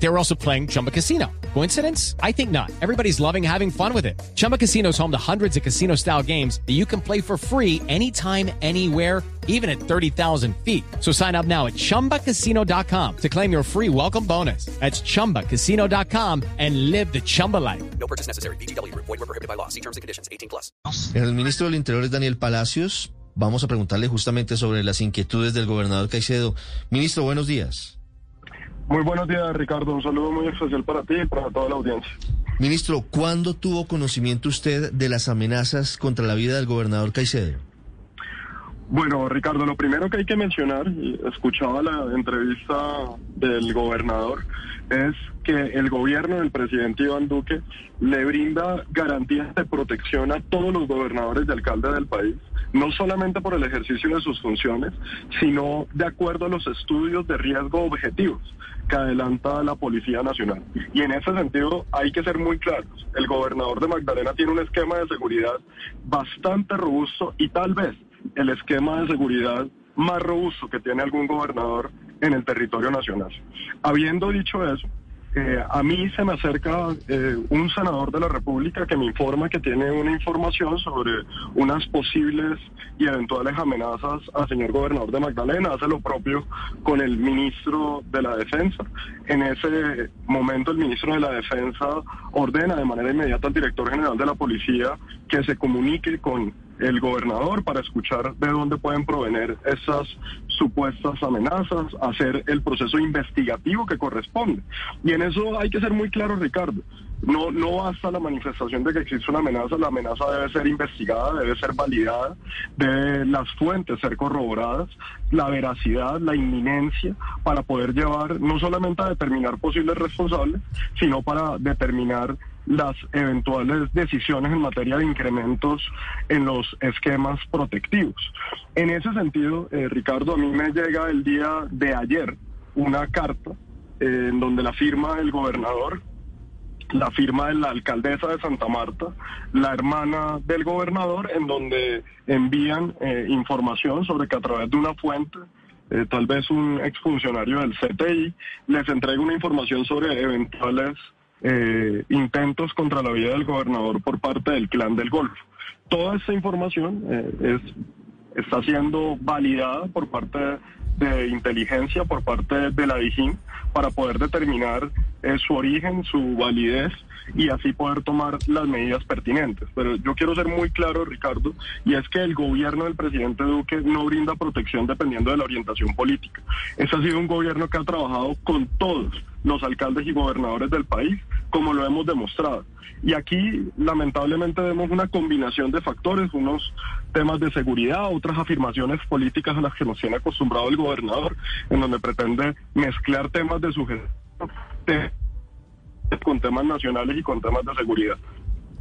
They were also playing Chumba Casino. Coincidence? I think not. Everybody's loving having fun with it. Chumba Casino is home to hundreds of casino style games that you can play for free anytime, anywhere, even at 30,000 feet. So sign up now at chumbacasino.com to claim your free welcome bonus. That's chumbacasino.com and live the Chumba life. No purchase necessary. BGW. Void were prohibited by law. See terms and conditions. 18 plus. El ministro del Interior es Daniel Palacios. Vamos a preguntarle justamente sobre las inquietudes del gobernador Caicedo. Ministro, buenos días. Muy buenos días, Ricardo. Un saludo muy especial para ti y para toda la audiencia. Ministro, ¿cuándo tuvo conocimiento usted de las amenazas contra la vida del gobernador Caicedo? Bueno, Ricardo, lo primero que hay que mencionar, y escuchaba la entrevista del gobernador, es que el gobierno del presidente Iván Duque le brinda garantías de protección a todos los gobernadores y alcaldes del país, no solamente por el ejercicio de sus funciones, sino de acuerdo a los estudios de riesgo objetivos que adelanta la Policía Nacional. Y en ese sentido hay que ser muy claros. El gobernador de Magdalena tiene un esquema de seguridad bastante robusto y tal vez el esquema de seguridad más robusto que tiene algún gobernador en el territorio nacional. Habiendo dicho eso, eh, a mí se me acerca eh, un senador de la República que me informa que tiene una información sobre unas posibles y eventuales amenazas al señor gobernador de Magdalena. Hace lo propio con el ministro de la Defensa. En ese momento el ministro de la Defensa ordena de manera inmediata al director general de la policía que se comunique con el gobernador para escuchar de dónde pueden provenir esas supuestas amenazas, hacer el proceso investigativo que corresponde. Y en eso hay que ser muy claro, Ricardo. No, no basta la manifestación de que existe una amenaza, la amenaza debe ser investigada, debe ser validada, debe las fuentes ser corroboradas, la veracidad, la inminencia, para poder llevar no solamente a determinar posibles responsables, sino para determinar las eventuales decisiones en materia de incrementos en los esquemas protectivos. En ese sentido, eh, Ricardo, a mí me llega el día de ayer una carta eh, en donde la firma el gobernador, la firma de la alcaldesa de Santa Marta, la hermana del gobernador, en donde envían eh, información sobre que a través de una fuente tal vez un exfuncionario del CTI les entrega una información sobre eventuales eh, intentos contra la vida del gobernador por parte del clan del Golfo. Toda esta información eh, es, está siendo validada por parte de inteligencia, por parte de la DIJÍN, para poder determinar eh, su origen, su validez y así poder tomar las medidas pertinentes. Pero yo quiero ser muy claro, Ricardo, y es que el gobierno del presidente Duque no brinda protección dependiendo de la orientación política. Ese ha sido un gobierno que ha trabajado con todos los alcaldes y gobernadores del país, como lo hemos demostrado. Y aquí, lamentablemente, vemos una combinación de factores, unos temas de seguridad, otras afirmaciones políticas a las que nos tiene acostumbrado el gobernador, en donde pretende mezclar temas de su gestión con temas nacionales y con temas de seguridad.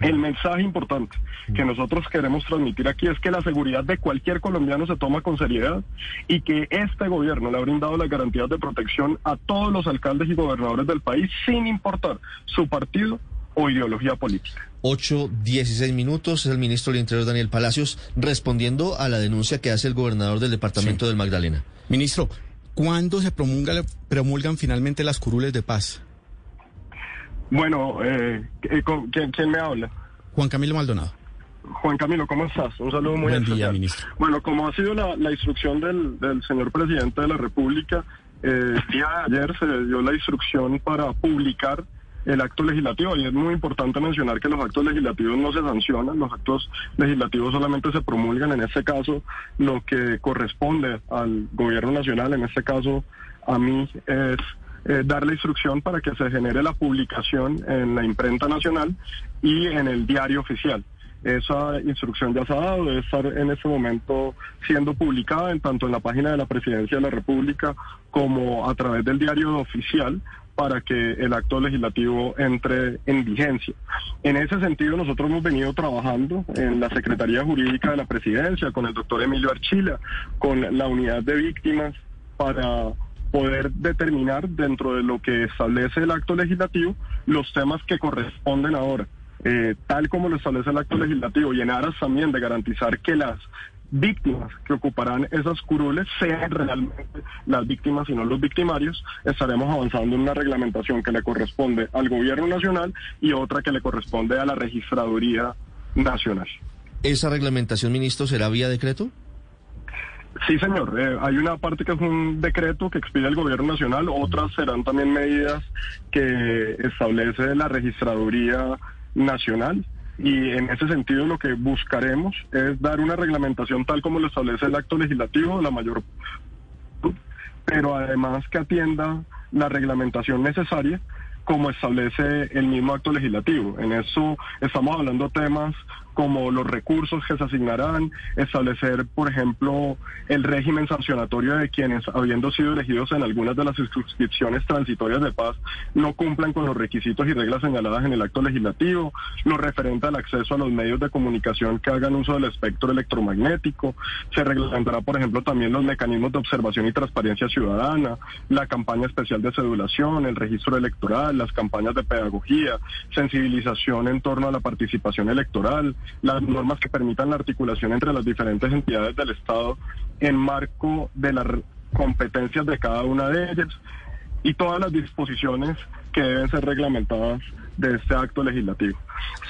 El mensaje importante que nosotros queremos transmitir aquí es que la seguridad de cualquier colombiano se toma con seriedad y que este gobierno le ha brindado las garantías de protección a todos los alcaldes y gobernadores del país sin importar su partido o ideología política. 8, 16 minutos, es el ministro del Interior Daniel Palacios respondiendo a la denuncia que hace el gobernador del departamento del Magdalena. Ministro, ¿cuándo se promulga, promulgan finalmente las curules de paz? Bueno, eh, eh ¿quién, me habla? Juan Camilo Maldonado. Juan Camilo, ¿cómo estás? Un saludo muy Buen día, ministro. Bueno, como ha sido la, instrucción del, del, señor presidente de la República, eh, el día de ayer se dio la instrucción para publicar el acto legislativo y es muy importante mencionar que los actos legislativos no se sancionan, los actos legislativos solamente se promulgan, en este caso lo que corresponde al gobierno nacional, en este caso a mí es eh, dar la instrucción para que se genere la publicación en la imprenta nacional y en el diario oficial. Esa instrucción ya se ha dado, debe estar en este momento siendo publicada en tanto en la página de la Presidencia de la República como a través del diario oficial para que el acto legislativo entre en vigencia. En ese sentido, nosotros hemos venido trabajando en la Secretaría Jurídica de la Presidencia, con el doctor Emilio Archila, con la unidad de víctimas, para poder determinar dentro de lo que establece el acto legislativo los temas que corresponden ahora. eh, tal como lo establece el acto legislativo y en aras también de garantizar que las víctimas que ocuparán esas curules sean realmente las víctimas y no los victimarios, estaremos avanzando en una reglamentación que le corresponde al gobierno nacional y otra que le corresponde a la registraduría nacional. ¿Esa reglamentación, ministro, será vía decreto? Sí, señor. Eh, hay una parte que es un decreto que expide el gobierno nacional, otras serán también medidas que establece la registraduría nacional. Y en ese sentido lo que buscaremos es dar una reglamentación tal como lo establece el acto legislativo, la mayor, pero además que atienda la reglamentación necesaria como establece el mismo acto legislativo. En eso estamos hablando temas como los recursos que se asignarán, establecer, por ejemplo, el régimen sancionatorio de quienes, habiendo sido elegidos en algunas de las suscripciones transitorias de paz, no cumplan con los requisitos y reglas señaladas en el acto legislativo, lo referente al acceso a los medios de comunicación que hagan uso del espectro electromagnético, se reglamentará, por ejemplo, también los mecanismos de observación y transparencia ciudadana, la campaña especial de cedulación, el registro electoral, las campañas de pedagogía, sensibilización en torno a la participación electoral, las normas que permitan la articulación entre las diferentes entidades del Estado en marco de las competencias de cada una de ellas y todas las disposiciones que deben ser reglamentadas de este acto legislativo.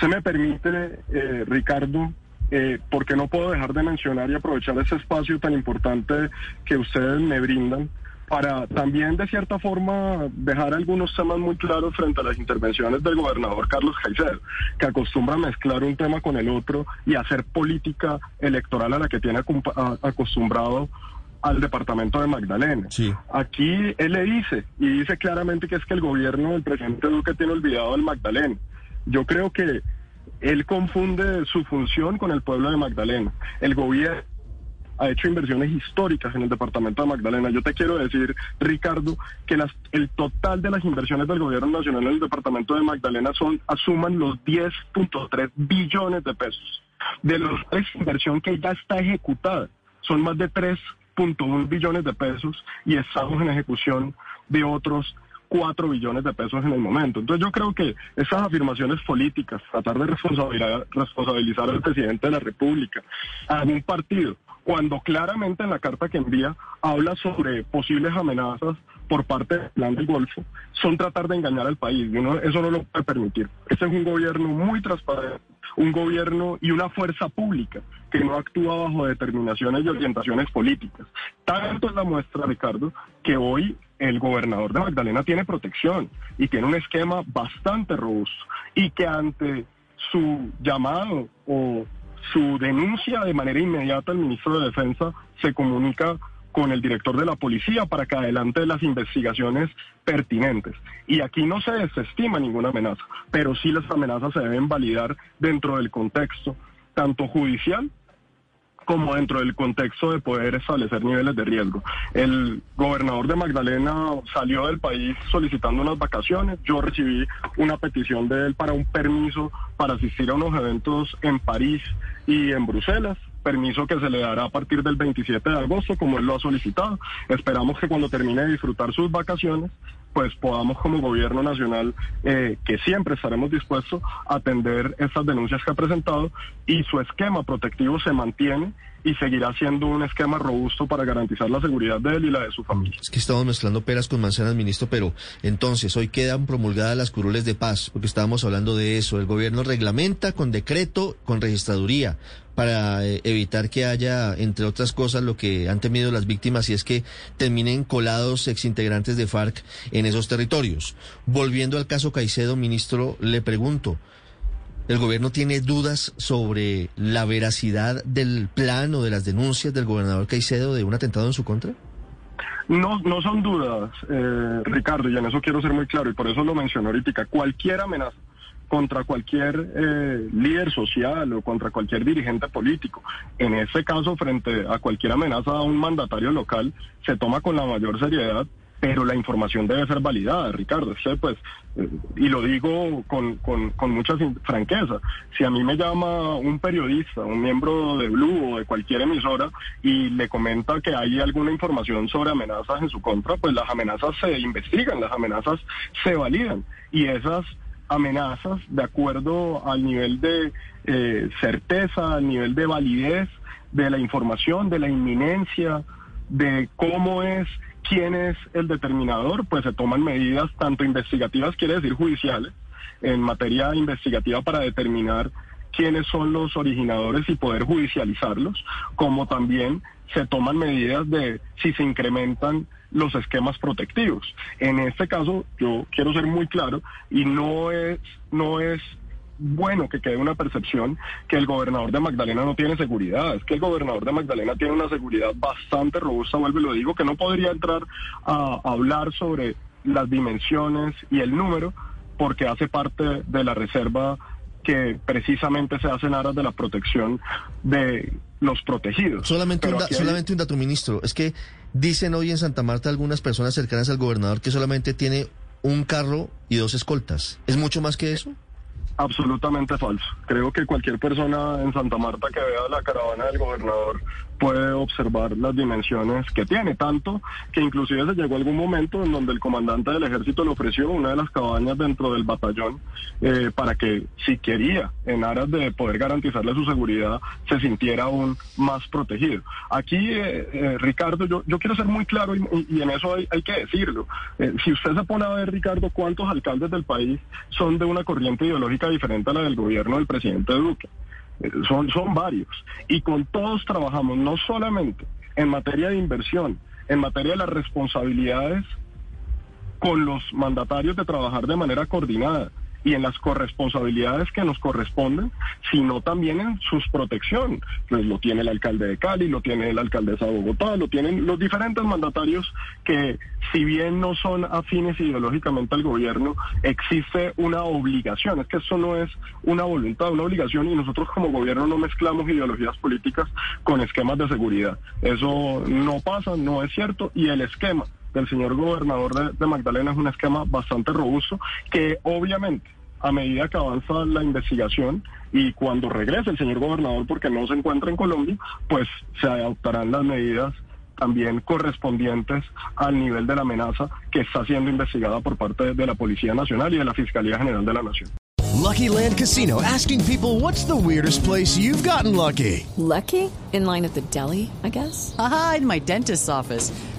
Se me permite, eh, Ricardo, eh, porque no puedo dejar de mencionar y aprovechar ese espacio tan importante que ustedes me brindan para también de cierta forma dejar algunos temas muy claros frente a las intervenciones del gobernador Carlos Caicedo, que acostumbra a mezclar un tema con el otro y hacer política electoral a la que tiene acostumbrado al departamento de Magdalena. Sí. Aquí él le dice, y dice claramente que es que el gobierno del presidente Duque tiene olvidado al Magdalena. Yo creo que él confunde su función con el pueblo de Magdalena. El gobierno ha hecho inversiones históricas en el departamento de Magdalena. Yo te quiero decir, Ricardo, que las, el total de las inversiones del gobierno nacional en el departamento de Magdalena son asuman los 10.3 billones de pesos. De los tres inversión que ya está ejecutada, son más de 3.1 billones de pesos y estamos en ejecución de otros 4 billones de pesos en el momento. Entonces yo creo que esas afirmaciones políticas, tratar de responsabilizar, responsabilizar al presidente de la República, a un partido, cuando claramente en la carta que envía habla sobre posibles amenazas por parte del plan del Golfo, son tratar de engañar al país. Eso no lo puede permitir. Este es un gobierno muy transparente, un gobierno y una fuerza pública que no actúa bajo determinaciones y orientaciones políticas. Tanto es la muestra, Ricardo, que hoy el gobernador de Magdalena tiene protección y tiene un esquema bastante robusto y que ante su llamado o su denuncia de manera inmediata al ministro de Defensa se comunica con el director de la policía para que adelante las investigaciones pertinentes. Y aquí no se desestima ninguna amenaza, pero sí las amenazas se deben validar dentro del contexto tanto judicial como dentro del contexto de poder establecer niveles de riesgo. El gobernador de Magdalena salió del país solicitando unas vacaciones. Yo recibí una petición de él para un permiso para asistir a unos eventos en París y en Bruselas permiso que se le dará a partir del 27 de agosto, como él lo ha solicitado. Esperamos que cuando termine de disfrutar sus vacaciones, pues podamos como gobierno nacional, eh, que siempre estaremos dispuestos a atender estas denuncias que ha presentado y su esquema protectivo se mantiene y seguirá siendo un esquema robusto para garantizar la seguridad de él y la de su familia. Es que estamos mezclando peras con manzanas, ministro, pero entonces hoy quedan promulgadas las curules de paz, porque estábamos hablando de eso. El gobierno reglamenta con decreto, con registraduría, para eh, evitar que haya, entre otras cosas, lo que han temido las víctimas y es que terminen colados exintegrantes de FARC en esos territorios. Volviendo al caso Caicedo, ministro, le pregunto, ¿el gobierno tiene dudas sobre la veracidad del plan o de las denuncias del gobernador Caicedo de un atentado en su contra? No, no son dudas, eh, Ricardo, y en eso quiero ser muy claro, y por eso lo menciono ahorita. Cualquier amenaza contra cualquier eh, líder social o contra cualquier dirigente político. En este caso, frente a cualquier amenaza a un mandatario local, se toma con la mayor seriedad, pero la información debe ser validada, Ricardo. pues, eh, y lo digo con, con, con mucha franqueza, si a mí me llama un periodista, un miembro de Blue o de cualquier emisora y le comenta que hay alguna información sobre amenazas en su contra, pues las amenazas se investigan, las amenazas se validan y esas amenazas de acuerdo al nivel de eh, certeza, al nivel de validez de la información, de la inminencia, de cómo es, quién es el determinador, pues se toman medidas tanto investigativas, quiere decir judiciales, en materia investigativa para determinar quiénes son los originadores y poder judicializarlos, como también se toman medidas de si se incrementan los esquemas protectivos. En este caso, yo quiero ser muy claro y no es no es bueno que quede una percepción que el gobernador de Magdalena no tiene seguridad. Es que el gobernador de Magdalena tiene una seguridad bastante robusta, vuelvo y lo digo, que no podría entrar a hablar sobre las dimensiones y el número porque hace parte de la reserva que precisamente se hace en aras de la protección de los protegidos. Solamente, un, solamente un dato, ministro. Es que dicen hoy en Santa Marta algunas personas cercanas al gobernador que solamente tiene un carro y dos escoltas. ¿Es mucho más que eso? Absolutamente falso. Creo que cualquier persona en Santa Marta que vea la caravana del gobernador puede observar las dimensiones que tiene, tanto que inclusive se llegó algún momento en donde el comandante del ejército le ofreció una de las cabañas dentro del batallón eh, para que si quería, en aras de poder garantizarle su seguridad, se sintiera aún más protegido. Aquí, eh, eh, Ricardo, yo, yo quiero ser muy claro y, en eso hay, hay que decirlo. si usted se pone a ver, Ricardo, cuántos alcaldes del país son de una corriente ideológica diferente a la del gobierno del presidente Duque. Son, son varios. Y con todos trabajamos, no solamente en materia de inversión, en materia de las responsabilidades con los mandatarios de trabajar de manera coordinada, y en las corresponsabilidades que nos corresponden, sino también en sus protección. Pues lo tiene el alcalde de Cali, lo tiene el alcaldesa de Bogotá, lo tienen los diferentes mandatarios que, si bien no son afines ideológicamente al gobierno, existe una obligación. Es que eso no es una voluntad, una obligación, y nosotros como gobierno no mezclamos ideologías políticas con esquemas de seguridad. Eso no pasa, no es cierto, y el esquema del señor gobernador de, Magdalena es un esquema bastante robusto que obviamente a medida que avanza la investigación y cuando regrese el señor gobernador porque no se encuentra en Colombia, pues se adoptarán las medidas también correspondientes al nivel de la amenaza que está siendo investigada por parte de la Policía Nacional y de la Fiscalía General de la Nación. Lucky Land Casino asking people what's the weirdest place you've gotten lucky? Lucky? In line at the deli, I guess. Aha, in my dentist's office.